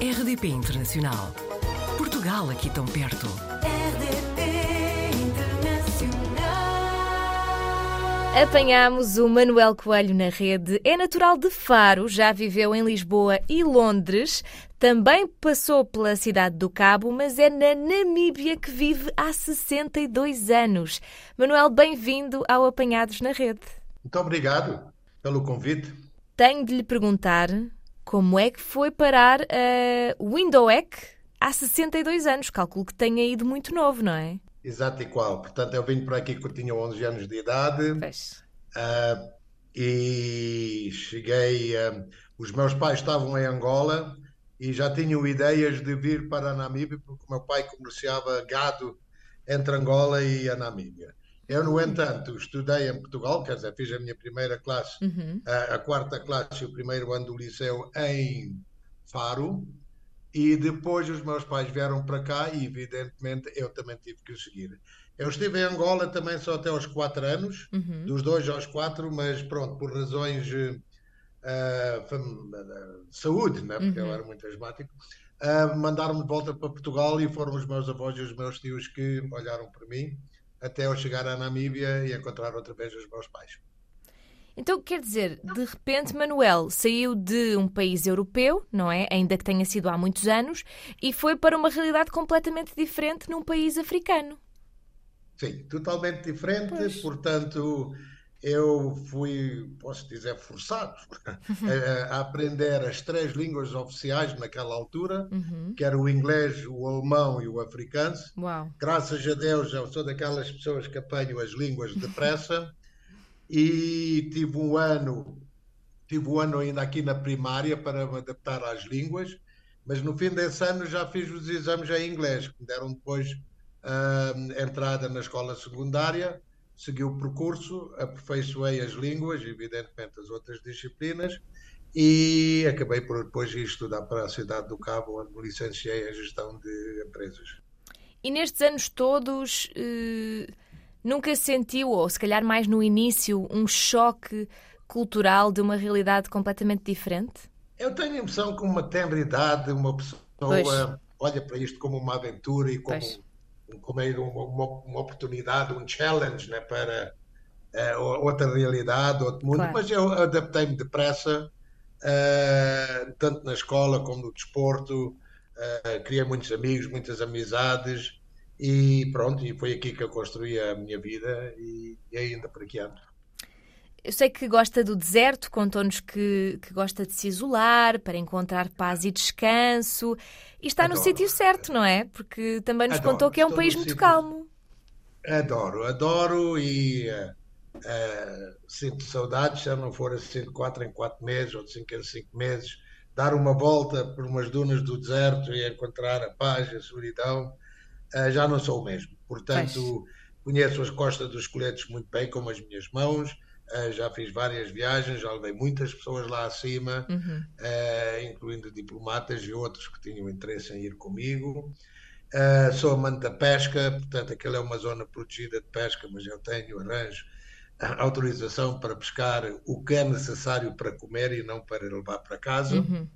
RDP Internacional. Portugal aqui tão perto. RDP Internacional. Apanhámos o Manuel Coelho na rede. É natural de Faro, já viveu em Lisboa e Londres. Também passou pela cidade do Cabo, mas é na Namíbia que vive há 62 anos. Manuel, bem-vindo ao Apanhados na Rede. Muito obrigado pelo convite. Tenho de lhe perguntar como é que foi parar a Windowec há 62 anos. Calculo que tenha ido muito novo, não é? Exato e qual. Portanto, eu vim por aqui quando tinha 11 anos de idade ah, e cheguei. ah, os meus pais estavam em Angola e já tinham ideias de vir para a Namíbia, porque o meu pai comerciava gado entre Angola e a Namíbia. Eu, no entanto, estudei em Portugal, quer dizer, fiz a minha primeira classe, Uhum. a, a quarta classe e o primeiro ano do liceu em Faro. E depois os meus pais vieram para cá e, evidentemente, eu também tive que o seguir. Eu estive em Angola também só até aos quatro anos, Uhum. dos dois aos quatro, mas pronto, por razões eh, ah, fam- ah, de saúde, né? porque eu Uhum. era muito asmático, ah, mandaram-me de volta para Portugal e foram os meus avós e os meus tios que olharam por mim até eu chegar à Namíbia e encontrar outra vez os meus pais. Então, quer dizer, de repente, Manuel saiu de um país europeu, não é? Ainda que tenha sido há muitos anos, e foi para uma realidade completamente diferente num país africano. Sim, totalmente diferente, Pois. portanto, eu fui, posso dizer, forçado a, a aprender as três línguas oficiais naquela altura, Uhum. que era o inglês, o alemão e o africano. Graças a Deus, eu sou daquelas pessoas que apanho as línguas depressa e tive um ano, tive um ano ainda aqui na primária para me adaptar às línguas, mas no fim desse ano já fiz os exames em inglês, que me deram depois ah, entrada na escola secundária, segui o percurso, aperfeiçoei as línguas, evidentemente as outras disciplinas, e acabei por depois ir estudar para a cidade do Cabo, onde me licenciei em gestão de empresas. E nestes anos todos, eh, nunca sentiu, ou se calhar mais no início, um choque cultural de uma realidade completamente diferente? Eu tenho a impressão que uma tenra idade, uma pessoa Pois. olha para isto como uma aventura e como, Pois. Como é uma, uma- oportunidade, um challenge né, para o- outra realidade, outro mundo. Claro. Mas eu adaptei-me depressa, eh, tanto na escola como no desporto. eh, criei muitos amigos, muitas amizades e pronto, e foi aqui que eu construí a minha vida e, e ainda por aqui ando. Eu sei que gosta do deserto, contou-nos que, que gosta de se isolar para encontrar paz e descanso. E está no Adoro. sítio certo, não é? Porque também nos Adoro. contou que é um Estou país no muito sítio- calmo. Adoro, adoro e eh, eh, sinto saudades se não for assim de 4 em 4 meses ou de 5 em 5 meses, dar uma volta por umas dunas do deserto e encontrar a paz e a solidão, eh, já não sou o mesmo. Portanto, conheço as costas dos coletes muito bem, como as minhas mãos, já fiz várias viagens, já levei muitas pessoas lá acima, Uhum. eh, incluindo diplomatas e outros que tinham interesse em ir comigo. Uh, sou amante da pesca, portanto, aquela é uma zona protegida de pesca, mas eu tenho, arranjo autorização para pescar o que é necessário para comer e não para levar para casa. Uhum.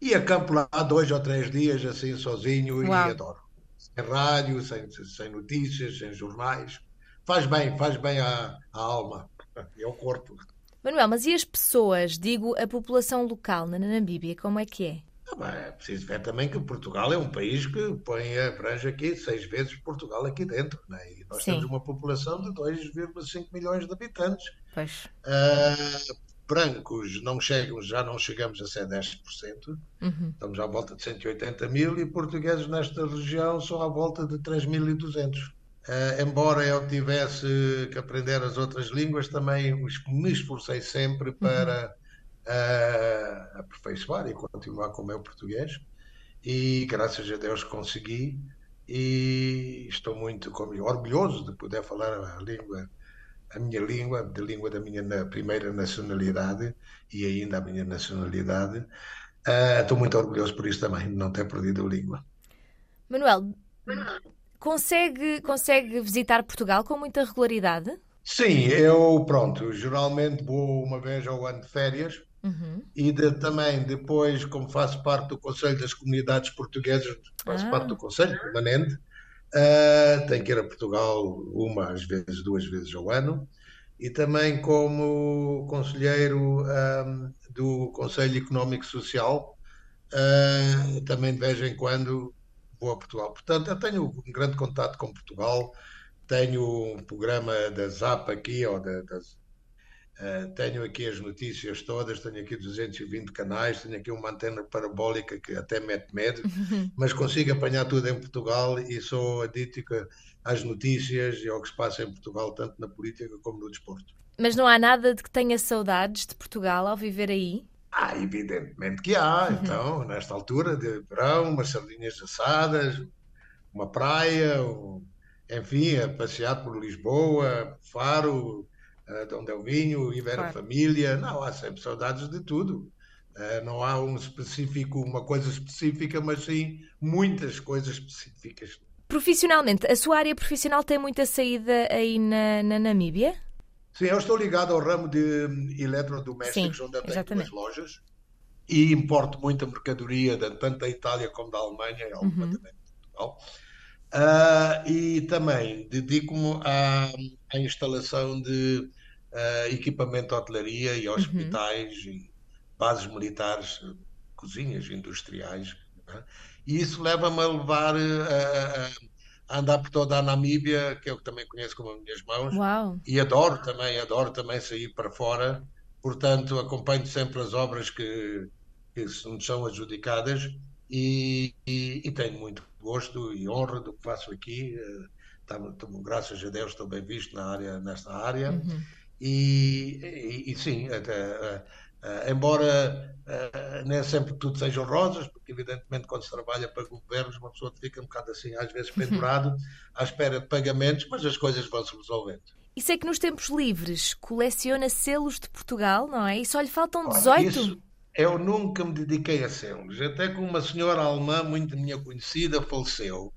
E acampo lá dois ou três dias, assim, sozinho, e Uau. adoro. Sem rádio, sem, sem notícias, sem jornais. Faz bem, faz bem à, à alma e ao corpo. Manuel, mas e as pessoas, digo, a população local na Namíbia, como é que é? Ah, bem, é preciso ver também que Portugal é um país que põe, abrange aqui seis vezes Portugal aqui dentro, né? E nós Sim. temos uma população de 2,5 milhões de habitantes. Pois. Ah, brancos não chegam, já não chegamos a ser 10%, Uhum. estamos à volta de 180 mil e portugueses nesta região são à volta de 3.200. Ah, embora eu tivesse que aprender as outras línguas, também os- me esforcei sempre para ah, aperfeiçoar e continuar com o meu português. E graças a Deus consegui e estou muito como- orgulhoso de poder falar a língua, a minha língua, da língua da minha na- primeira nacionalidade e ainda a minha nacionalidade. Ah, estou muito orgulhoso por isso também, de não ter perdido a língua. Manuel, consegue, consegue visitar Portugal com muita regularidade? Sim, eu, pronto, geralmente vou uma vez ao ano de férias Uhum. e de- também depois, como faço parte do Conselho das Comunidades Portuguesas, faço parte Ah, do Conselho permanente, ah, tenho que ir a Portugal uma, às vezes, duas vezes ao ano e também como conselheiro, ahm, do Conselho Económico Social, ah, também de vez em quando vou a Portugal. Portanto, eu tenho um grande contato com Portugal, tenho um programa da ZAP aqui, ou da, das Uh, tenho aqui as notícias todas, tenho aqui 220 canais, tenho aqui uma antena parabólica que até mete medo, mas consigo apanhar tudo em Portugal e sou adítico às notícias e ao que se passa em Portugal, tanto na política como no desporto. Mas não há nada de que tenha saudades de Portugal ao viver aí? Ah, evidentemente que há, então, nesta altura de verão, umas sardinhas assadas, uma praia, um- enfim, a passear por Lisboa, Faro, de onde eu vinho, ir ver a Claro. família. Não, há sempre saudades de tudo. Eh, Não há um específico, uma coisa específica, mas sim muitas coisas específicas. Profissionalmente, a sua área profissional tem muita saída aí na, na Namíbia? Sim, eu estou ligado ao ramo de hum, eletrodomésticos, Sim, onde eu tenho exatamente. duas lojas, e importo muita mercadoria, de- tanto da Itália como da Alemanha, e alguma também de Portugal. Ah, e também dedico-me à, à instalação de ah, equipamento de hotelaria e hospitais e bases militares, cozinhas industriais. né? E isso leva-me a levar a, a andar por toda a Namíbia, que eu também conheço com as minhas mãos, Uau! e adoro também, adoro também sair para fora. Portanto, acompanho sempre as obras que, que nos são adjudicadas e, e- e tenho muito gosto e honra do que faço aqui. Eh, tá- tô- graças a Deus estou bem visto na área, nesta área. E, e- e sim, até, eh, embora eh, nem sempre tudo sejam rosas, porque evidentemente quando se trabalha para governos uma pessoa fica um bocado assim, às vezes pendurado, à espera de pagamentos, mas as coisas vão se resolvendo. E sei que nos tempos livres coleciona selos de Portugal, não é? E só lhe faltam Olha, 18? isso eu nunca me dediquei a selos, até que uma senhora alemã muito minha conhecida faleceu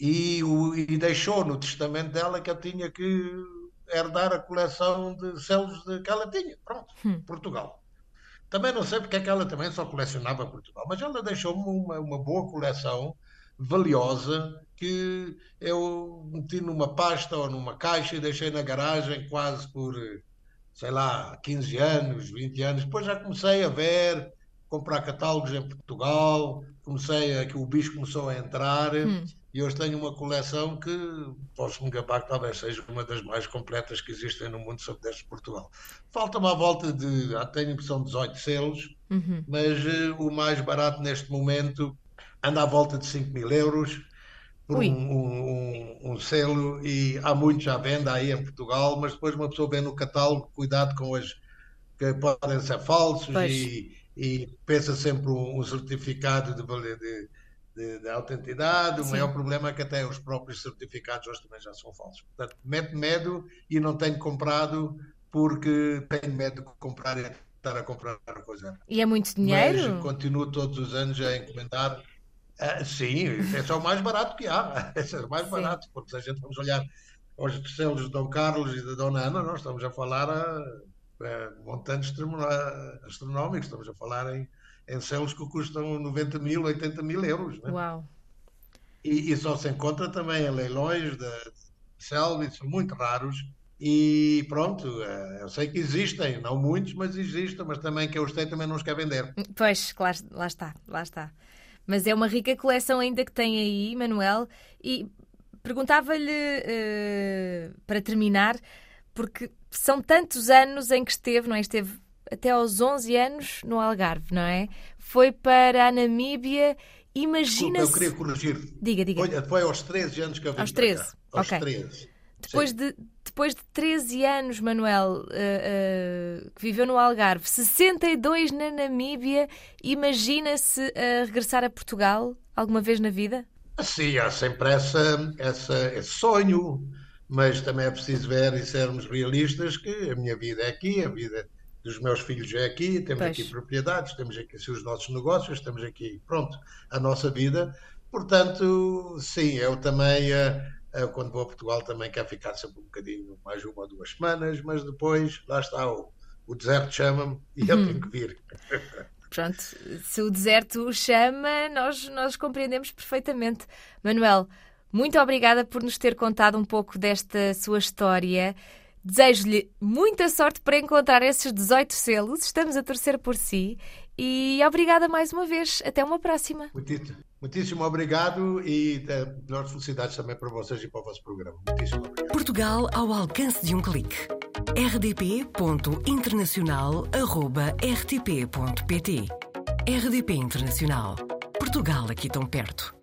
e, o- e deixou no testamento dela que eu tinha que herdar a coleção de selos que ela tinha. Pronto, Portugal. Também não sei porque é que ela também só colecionava Portugal, mas ela deixou-me uma, uma boa coleção valiosa que eu meti numa pasta ou numa caixa e deixei na garagem quase por, sei lá, 15 anos, 20 anos. Depois já comecei a ver, comprar catálogos em Portugal, comecei a que o bicho começou a entrar e hoje tenho uma coleção que posso me gabar que talvez seja uma das mais completas que existem no mundo sobre destes de Portugal. Falta-me à volta de, ah, tenho impressão 18 selos, mas eh, o mais barato neste momento anda à volta de 5 mil euros por um, um- um- um selo. E há muitos à venda aí em Portugal, mas depois uma pessoa vê no catálogo, cuidado com as que podem ser falsos e, e pensa sempre um, certificado de, de, de, de autenticidade. O maior problema é que até os próprios certificados hoje também já são falsos. Portanto, mete medo e não tenho comprado porque tenho medo de comprar e estar a comprar a coisa. E é muito Mas dinheiro? continuo todos os anos a encomendar. Ah, sim, esse é o mais barato que há. Esse é o mais Sim. barato, porque se a gente vamos olhar aos selos de Dom Carlos e da Dona Ana, nós estamos a falar a, a montantes astronómicos, estamos a falar em, em selos que custam 90 mil, 80 mil euros. né? Uau! E, e só se encontra também em leilões de selva, são muito raros. E pronto, eh, eu sei que existem, não muitos, mas existem, mas também que eu os tenho também não os quer vender. Pois, claro, lá está, lá está. Mas é uma rica coleção ainda que tem aí, Manuel. E perguntava-lhe, eh, para terminar, porque são tantos anos em que esteve, não é? Esteve até aos 11 anos no Algarve, não é? Foi para a Namíbia. Desculpa, eu Imagina-se. queria corrigir. Diga, diga. Foi, foi aos 13 anos que eu vim Aos para cá. 13, Aos ok. 13. Depois Sim. de, depois de 13 anos, Manuel, eh, eh, que viveu no Algarve, 62 na Namíbia, imagina-se regressar a Portugal alguma vez na vida? Sim, há sempre essa, essa, esse sonho, mas também é preciso ver e sermos realistas que a minha vida é aqui, a vida dos meus filhos é aqui, temos Pois. aqui propriedades, temos aqui os nossos negócios, temos aqui, pronto, a nossa vida. Portanto, sim, eu também, eh, Uh, quando vou a Portugal também quero ficar sempre um bocadinho, mais uma ou duas semanas, mas depois, lá está, o, o deserto chama-me e eu tenho que vir. Pronto, se o deserto o chama, nós, nós compreendemos perfeitamente. Manuel, muito obrigada por nos ter contado um pouco desta sua história. Desejo-lhe muita sorte para encontrar esses 18 selos. Estamos a torcer por si. E obrigada mais uma vez. Até uma próxima. Muitíssimo, muitíssimo obrigado e eh, melhores felicidades também para vocês e para o vosso programa. Muitíssimo obrigado. Portugal ao alcance de um clique. rdp.internacional.rtp.pt RDP Internacional. Portugal aqui tão perto.